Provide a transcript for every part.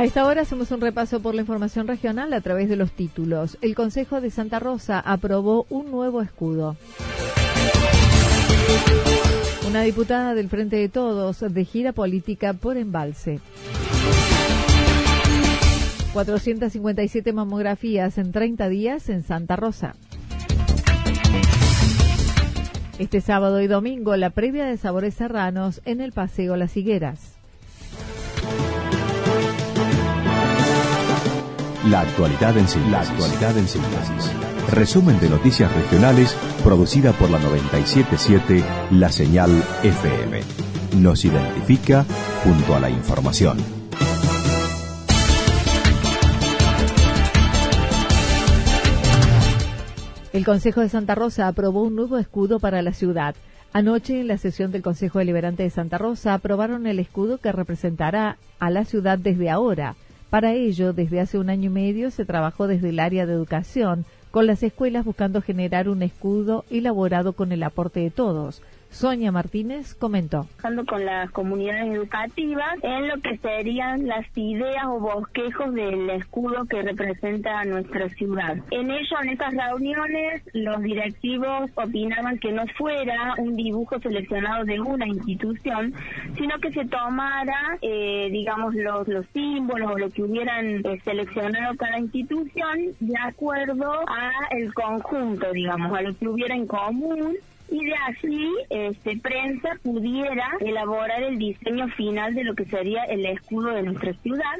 A esta hora hacemos un repaso por la información regional a través de los títulos. El Consejo de Santa Rosa aprobó un nuevo escudo. Una diputada del Frente de Todos de gira política por embalse. 457 mamografías en 30 días en Santa Rosa. Este sábado y domingo la previa de Sabores Serranos en el Paseo Las Higueras. La actualidad en síntesis. La actualidad en síntesis. Resumen de noticias regionales producida por la 977 La Señal FM. Nos identifica junto a la información. El Consejo de Santa Rosa aprobó un nuevo escudo para la ciudad. Anoche, en la sesión del Consejo Deliberante de Santa Rosa, aprobaron el escudo que representará a la ciudad desde ahora. Para ello, desde hace un año y medio se trabajó desde el área de educación con las escuelas buscando generar un escudo elaborado con el aporte de todos. Sonia Martínez comentó. Con las comunidades educativas en lo que serían las ideas o bosquejos del escudo que representa nuestra ciudad. En ello, en estas reuniones, los directivos opinaban que no fuera un dibujo seleccionado de una institución, sino que se tomara, eh, digamos, los, los símbolos o lo que hubieran eh, seleccionado cada institución de acuerdo a el conjunto, digamos, a lo que hubiera en común y de así este, prensa pudiera elaborar el diseño final de lo que sería el escudo de nuestra ciudad.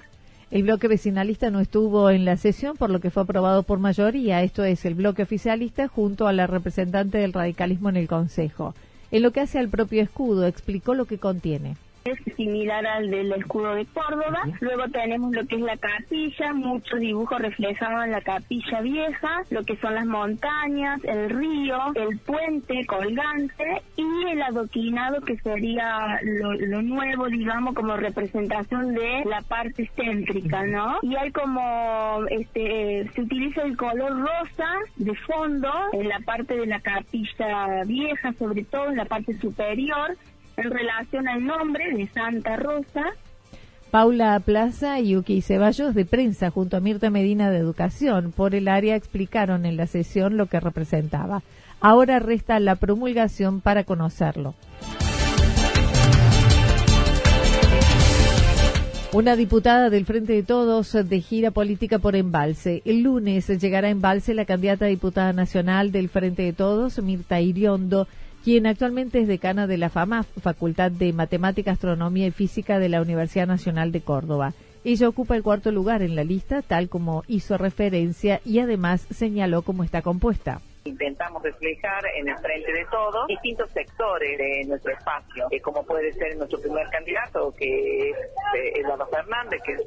El bloque vecinalista no estuvo en la sesión, por lo que fue aprobado por mayoría. Esto es el bloque oficialista junto a la representante del radicalismo en el Consejo. En lo que hace al propio escudo, explicó lo que contiene es similar al del escudo de Córdoba. Luego tenemos lo que es la capilla, muchos dibujos reflejados en la capilla vieja, lo que son las montañas, el río, el puente colgante y el adoquinado que sería lo, nuevo, digamos, como representación de la parte céntrica, ¿no? Y hay como, este, se utiliza el color rosa de fondo en la parte de la capilla vieja, sobre todo en la parte superior, en relación al nombre de Santa Rosa. Paula Plaza y Yuki Ceballos de prensa junto a Mirta Medina de Educación por el área explicaron en la sesión lo que representaba. Ahora resta la promulgación para conocerlo. Una diputada del Frente de Todos de gira política por Embalse. El lunes llegará a Embalse la candidata a diputada nacional del Frente de Todos, Mirta Iriondo, quien actualmente es decana de la FAMAF, Facultad de Matemática, Astronomía y Física de la Universidad Nacional de Córdoba. Ella ocupa el cuarto lugar en la lista, tal como hizo referencia y además señaló cómo está compuesta intentamos reflejar en el frente de todos distintos sectores de nuestro espacio, eh, como puede ser nuestro primer candidato, que es eh, Eduardo Fernández, que es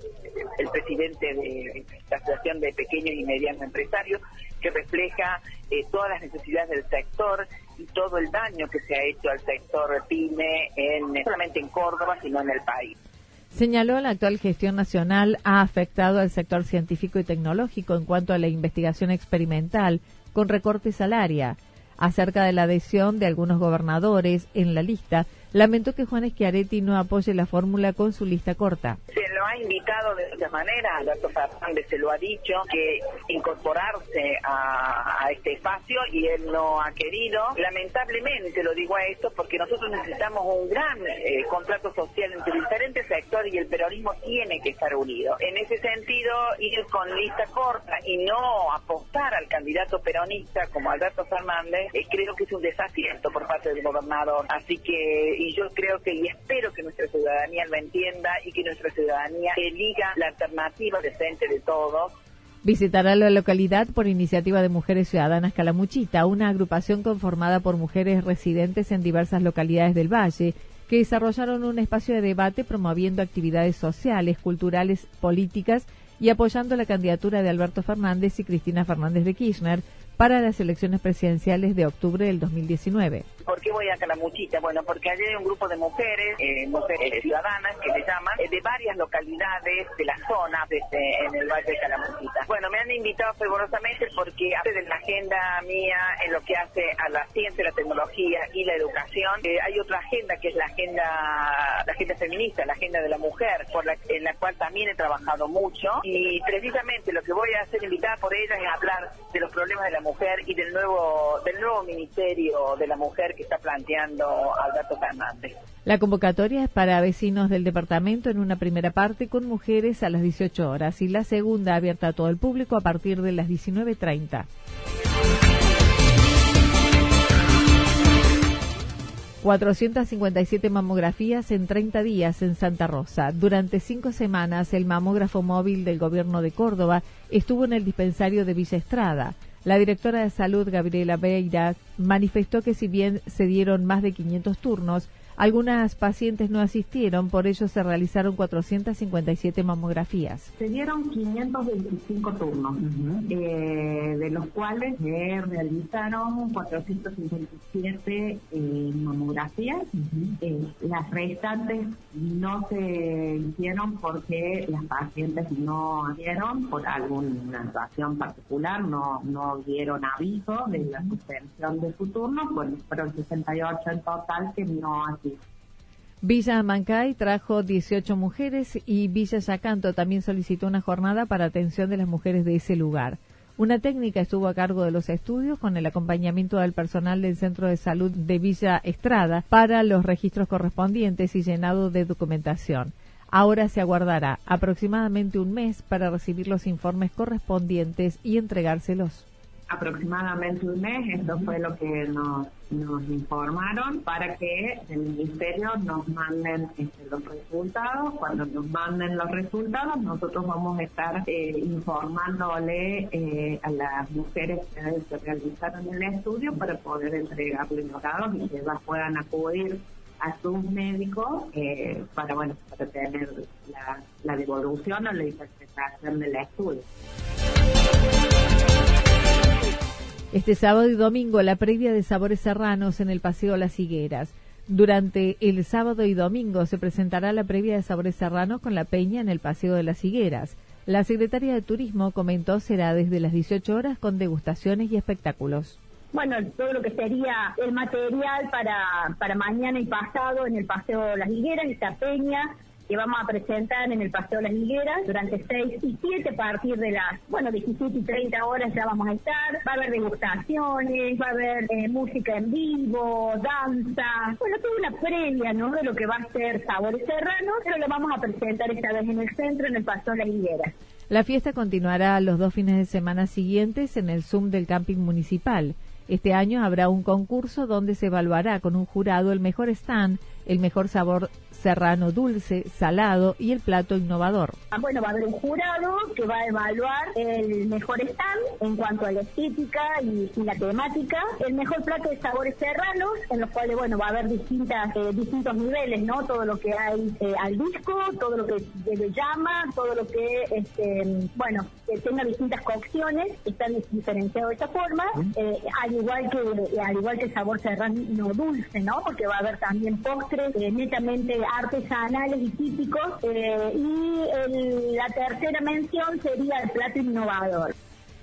el presidente de la Asociación de Pequeños y Medianos Empresarios, que refleja eh, todas las necesidades del sector todo el daño que se ha hecho al sector pyme, en, no solamente en Córdoba, sino en el país. Señaló la actual gestión nacional ha afectado al sector científico y tecnológico en cuanto a la investigación experimental, con recortes al área. Acerca de la adhesión de algunos gobernadores en la lista, lamentó que Juan Schiaretti no apoye la fórmula con su lista corta. Se ha invitado de muchas maneras, Alberto Fernández se lo ha dicho, que incorporarse a, este espacio y él no ha querido. Lamentablemente lo digo a esto porque nosotros necesitamos un gran eh, contrato social entre diferentes sectores y el peronismo tiene que estar unido. En ese sentido, ir con lista corta y no apostar al candidato peronista como Alberto Fernández, eh, creo que es un desacierto por parte del gobernador. Así que, y yo creo que y espero que nuestra ciudadanía lo entienda y que nuestra ciudadanía elija la alternativa decente de visitará la localidad por iniciativa de Mujeres Ciudadanas Calamuchita, una agrupación conformada por mujeres residentes en diversas localidades del Valle, que desarrollaron un espacio de debate promoviendo actividades sociales, culturales, políticas y apoyando la candidatura de Alberto Fernández y Cristina Fernández de Kirchner para las elecciones presidenciales de octubre del 2019. ¿Por qué voy a Calamuchita? Bueno, porque allí hay un grupo de mujeres, eh, mujeres ciudadanas que le llaman, eh, de varias localidades de la zona este, en el Valle de Calamuchita. Bueno, me han invitado fervorosamente porque hace de la agenda mía en lo que hace a la ciencia, la tecnología y la educación, eh, hay otra agenda que es la agenda, la agenda feminista, la agenda de la mujer, por la, en la cual también he trabajado mucho y precisamente lo que voy a hacer invitada por ella es hablar problemas de la mujer y del nuevo del nuevo ministerio de la mujer que está planteando Alberto Fernández. La convocatoria es para vecinos del departamento en una primera parte con mujeres a las 18 horas y la segunda abierta a todo el público a partir de las 19.30. 457 mamografías en 30 días en Santa Rosa. Durante cinco semanas, el mamógrafo móvil del gobierno de Córdoba estuvo en el dispensario de Villa Estrada. La directora de salud, Gabriela Beira, manifestó que si bien se dieron más de 500 turnos, algunas pacientes no asistieron, por ello se realizaron 457 mamografías. Se dieron 525 turnos, eh, de los cuales se realizaron 457 eh, mamografías. Eh, las restantes no se hicieron porque las pacientes no dieron por alguna situación particular, no, no dieron aviso de la suspensión de su turno, bueno, fueron 68 en total que no Villa Mancay trajo 18 mujeres y Villa Yacanto también solicitó una jornada para atención de las mujeres de ese lugar. Una técnica estuvo a cargo de los estudios con el acompañamiento del personal del Centro de Salud de Villa Estrada para los registros correspondientes y llenado de documentación. Ahora se aguardará aproximadamente un mes para recibir los informes correspondientes y entregárselos aproximadamente un mes, esto fue lo que nos, informaron para que el ministerio nos manden este, los resultados. Cuando nos manden los resultados, nosotros vamos a estar eh, informándole eh, a las mujeres que realizaron el estudio para poder entregarles los datos y que ellas puedan acudir a sus médicos eh, para bueno para tener la devolución o la interpretación del estudio. Este sábado y domingo la previa de Sabores Serranos en el Paseo Las Higueras. Durante el sábado y domingo se presentará la previa de Sabores Serranos con la peña en el Paseo de las Higueras. La secretaria de Turismo comentó será desde las 18 horas con degustaciones y espectáculos bueno, todo lo que sería el material para, para mañana y pasado en el Paseo Las Higueras, esta peña, que vamos a presentar en el Paseo Las Higueras durante 6 y 7 a partir de las, bueno, 17 y 30 horas ya vamos a estar. Va a haber degustaciones, va a haber eh, música en vivo, danza, bueno, toda una previa, ¿no? De lo que va a ser Sabores Serranos, pero lo vamos a presentar esta vez en el centro, en el Paseo Las Higueras. La fiesta continuará los dos fines de semana siguientes en el Zoom del Camping Municipal. Este año habrá un concurso donde se evaluará con un jurado el mejor stand, el mejor sabor serrano dulce, salado y el plato innovador. Ah, bueno, va a haber un jurado que va a evaluar el mejor stand en cuanto a la estética y, la temática, el mejor plato de sabores serranos, en los cuales, bueno, va a haber distintas, eh, distintos niveles, ¿no? Todo lo que hay eh, al disco, todo lo que se llama, todo lo que, este, bueno, que tenga distintas cocciones, están diferenciados de esta forma, eh, al igual que al igual que el sabor serrano dulce, ¿no? Porque va a haber también postres netamente artesanales y típicos. Eh, y la tercera mención sería el plato innovador.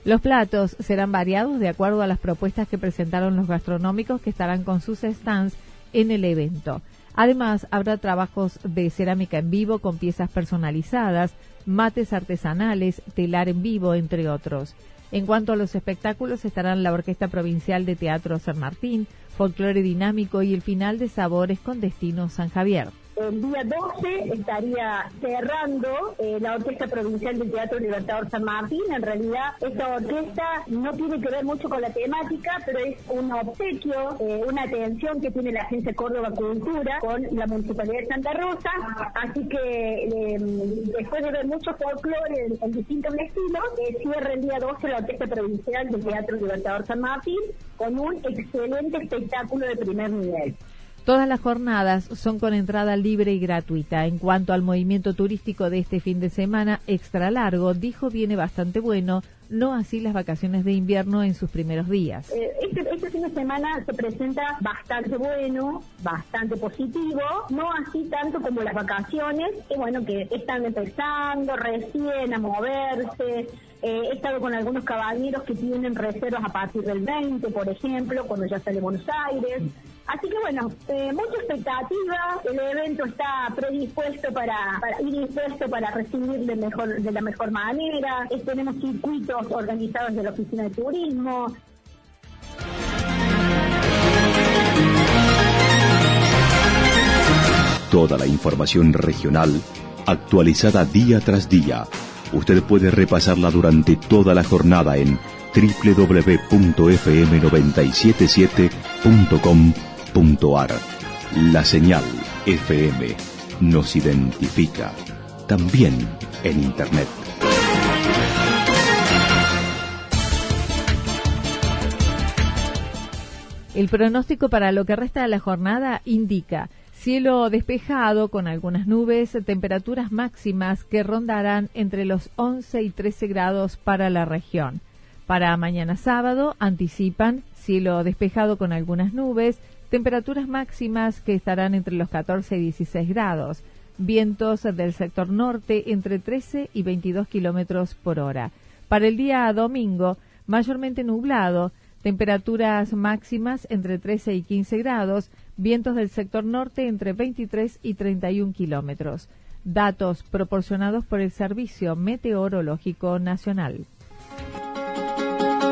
Los platos serán variados de acuerdo a las propuestas que presentaron los gastronómicos que estarán con sus stands en el evento. Además, habrá trabajos de cerámica en vivo con piezas personalizadas, mates artesanales, telar en vivo, entre otros. En cuanto a los espectáculos, estarán la Orquesta Provincial de Teatro San Martín, Folclore Dinámico y el final de Sabores con Destino San Javier. El día 12 estaría cerrando eh, la Orquesta Provincial del Teatro Libertador San Martín. En realidad, esta orquesta no tiene que ver mucho con la temática, pero es un obsequio, eh, una atención que tiene la Agencia Córdoba Cultura con la Municipalidad de Santa Rosa. Así que em, después de ver mucho folclore en, distintos estilos, eh, cierra el día 12 la Orquesta Provincial del Teatro Libertador San Martín con un excelente espectáculo de primer nivel. Todas las jornadas son con entrada libre y gratuita. En cuanto al movimiento turístico de este fin de semana extra largo, dijo viene bastante bueno, no así las vacaciones de invierno en sus primeros días. Eh, este, este, fin de semana se presenta bastante bueno, bastante positivo, no así tanto como las vacaciones, que bueno, que están empezando recién a moverse. Eh, he estado con algunos caballeros que tienen reservas a partir del 20, por ejemplo, cuando ya sale Buenos Aires. Así que bueno, eh, mucha expectativa, el evento está predispuesto para, para y dispuesto para recibir de, la mejor manera, tenemos circuitos organizados de la Oficina de Turismo. Toda la información regional actualizada día tras día. Usted puede repasarla durante toda la jornada en www.fm977.com la señal FM nos identifica también en Internet. El pronóstico para lo que resta de la jornada indica cielo despejado con algunas nubes, temperaturas máximas que rondarán entre los 11 y 13 grados para la región. Para mañana sábado anticipan cielo despejado con algunas nubes, temperaturas máximas que estarán entre los 14 y 16 grados, vientos del sector norte entre 13 y 22 kilómetros por hora. Para el día domingo, mayormente nublado, temperaturas máximas entre 13 y 15 grados, vientos del sector norte entre 23 y 31 kilómetros. Datos proporcionados por el Servicio Meteorológico Nacional.